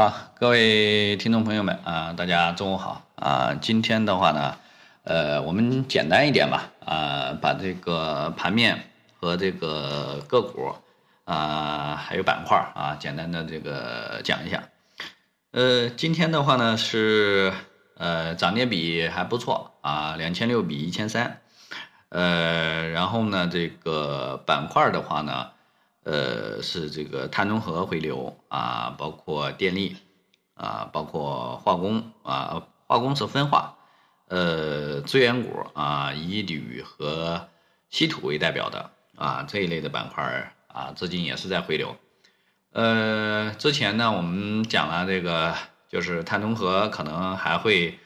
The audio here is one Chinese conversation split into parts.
好，各位听众朋友们啊，大家中午好啊！今天的话呢，呃，我们简单一点吧啊，把这个盘面和这个个股啊，还有板块啊，简单的这个讲一下。呃，今天的话呢是呃涨跌比还不错啊，两千六比一千三，呃，然后呢这个板块的话呢。呃，是这个碳中和回流啊，包括电力啊，包括化工啊，化工是分化，呃，资源股啊，以铝和稀土为代表的啊这一类的板块啊，资金也是在回流。呃，之前呢，我们讲了这个，就是碳中和可能还会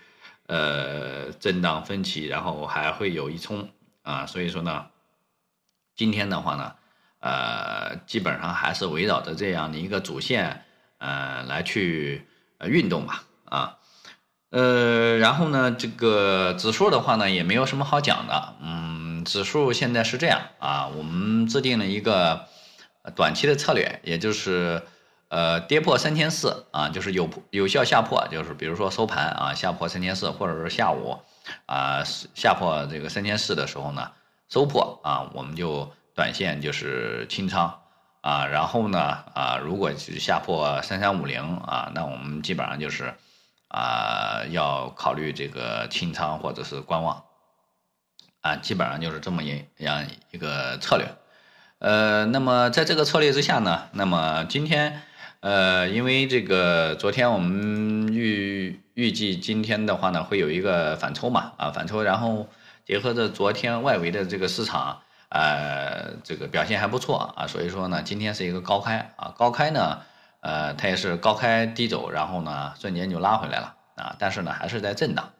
呃震荡分歧，然后还会有一冲啊，所以说呢，今天的话呢。呃，基本上还是围绕着这样的一个主线，呃，来去运动吧，啊，呃，然后呢，这个指数的话呢，也没有什么好讲的，嗯，指数现在是这样啊，我们制定了一个短期的策略，也就是，呃，跌破三千四啊，就是有有效下破，就是比如说收盘啊，下破三千四，或者是下午啊下破这个三千四的时候呢，收破啊，我们就。短线就是清仓啊，然后呢啊，如果是下破三三五零啊，那我们基本上就是啊要考虑这个清仓或者是观望啊，基本上就是这么一样一个策略。呃，那么在这个策略之下呢，那么今天呃，因为这个昨天我们预预计今天的话呢会有一个反抽嘛啊反抽，然后结合着昨天外围的这个市场。呃，这个表现还不错啊，所以说呢，今天是一个高开啊，高开呢，呃，它也是高开低走，然后呢，瞬间就拉回来了啊，但是呢，还是在震荡。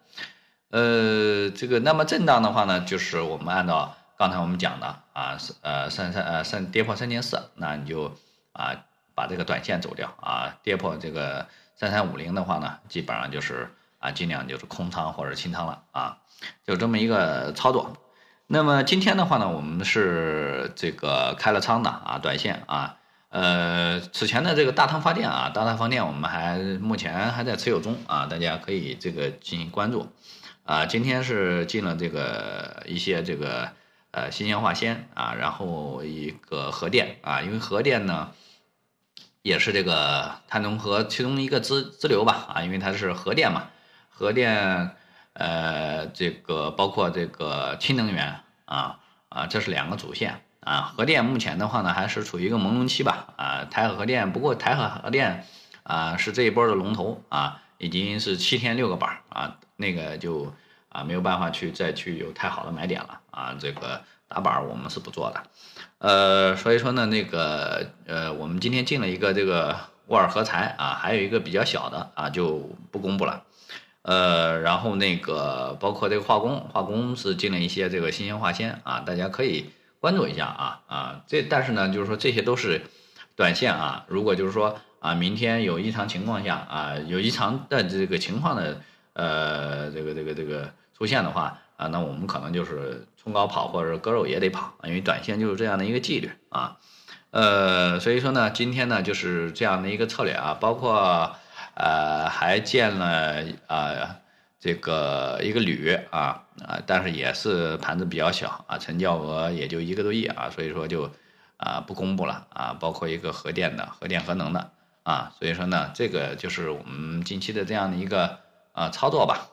呃，这个那么震荡的话呢，就是我们按照刚才我们讲的啊，呃三三呃三跌破三千四，那你就啊把这个短线走掉啊，跌破这个三三五零的话呢，基本上就是啊尽量就是空仓或者清仓了啊，就这么一个操作。那么今天的话呢，我们是这个开了仓的啊，短线啊，呃，此前的这个大唐发电啊，大唐发电我们还目前还在持有中啊，大家可以这个进行关注啊。今天是进了这个一些这个呃新鲜化纤啊，然后一个核电啊，因为核电呢也是这个碳中和其中一个支支流吧啊，因为它是核电嘛，核电。呃，这个包括这个氢能源啊啊，这是两个主线啊。核电目前的话呢，还是处于一个朦胧期吧啊。台海核电，不过台海核电啊是这一波的龙头啊，已经是七天六个板啊，那个就啊没有办法去再去有太好的买点了啊。这个打板我们是不做的，呃，所以说呢，那个呃，我们今天进了一个这个沃尔核材啊，还有一个比较小的啊，就不公布了。呃，然后那个包括这个化工，化工是进了一些这个新鲜化纤啊，大家可以关注一下啊啊，这但是呢，就是说这些都是短线啊，如果就是说啊，明天有异常情况下啊，有异常的这个情况的呃，这个这个这个出现的话啊，那我们可能就是冲高跑或者割肉也得跑，因为短线就是这样的一个纪律啊，呃，所以说呢，今天呢就是这样的一个策略啊，包括。呃，还建了啊，这个一个铝啊啊，但是也是盘子比较小啊，成交额也就一个多亿啊，所以说就啊不公布了啊，包括一个核电的、核电核能的啊，所以说呢，这个就是我们近期的这样的一个啊操作吧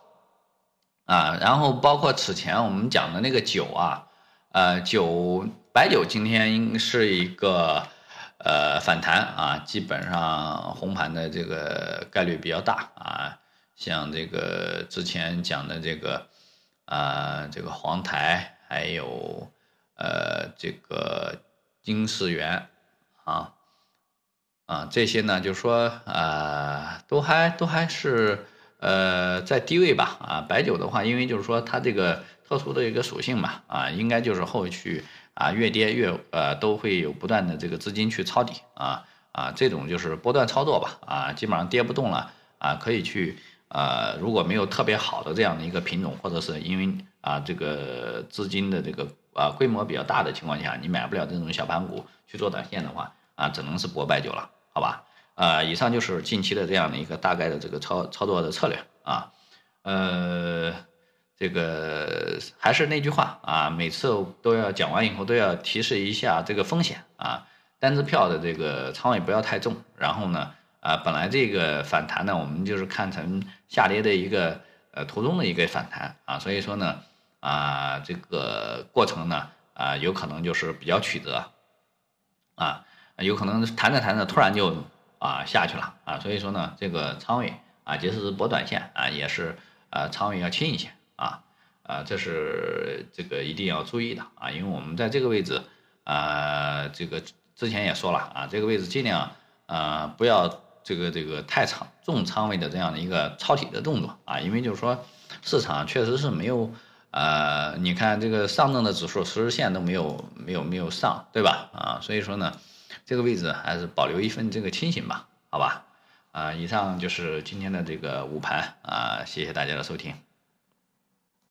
啊，然后包括此前我们讲的那个酒啊，呃酒白酒今天是一个。呃，反弹啊，基本上红盘的这个概率比较大啊。像这个之前讲的这个啊，这个黄台，还有呃这个金世元啊啊这些呢，就说啊，都还都还是呃在低位吧啊。白酒的话，因为就是说它这个特殊的一个属性嘛啊，应该就是后续。啊，越跌越呃都会有不断的这个资金去抄底啊啊，这种就是波段操作吧啊，基本上跌不动了啊，可以去啊，如果没有特别好的这样的一个品种，或者是因为啊这个资金的这个啊规模比较大的情况下，你买不了这种小盘股去做短线的话啊，只能是博白酒了，好吧？啊，以上就是近期的这样的一个大概的这个操操作的策略啊，呃，这个还是那句话啊，每次都要讲完以后都要提示一下这个风险啊，单支票的这个仓位不要太重，然后呢，啊，本来这个反弹呢，我们就是看成下跌的一个呃途中的一个反弹啊，所以说呢，啊，这个过程呢，啊，有可能就是比较曲折啊，有可能弹着弹着突然就。啊，下去了啊，所以说呢，这个仓位啊，即使是博短线啊，也是呃仓位要轻一些啊，啊，这是这个一定要注意的啊，因为我们在这个位置啊，这个之前也说了啊，这个位置尽量啊不要这个这个太长重仓位的这样的一个抄底的动作啊，因为就是说市场确实是没有呃，你看这个上证的指数十日线都没有没有没有上，对吧？啊，所以说呢。这个位置还是保留一份这个清醒吧，好吧，啊，以上就是今天的这个午盘啊，谢谢大家的收听。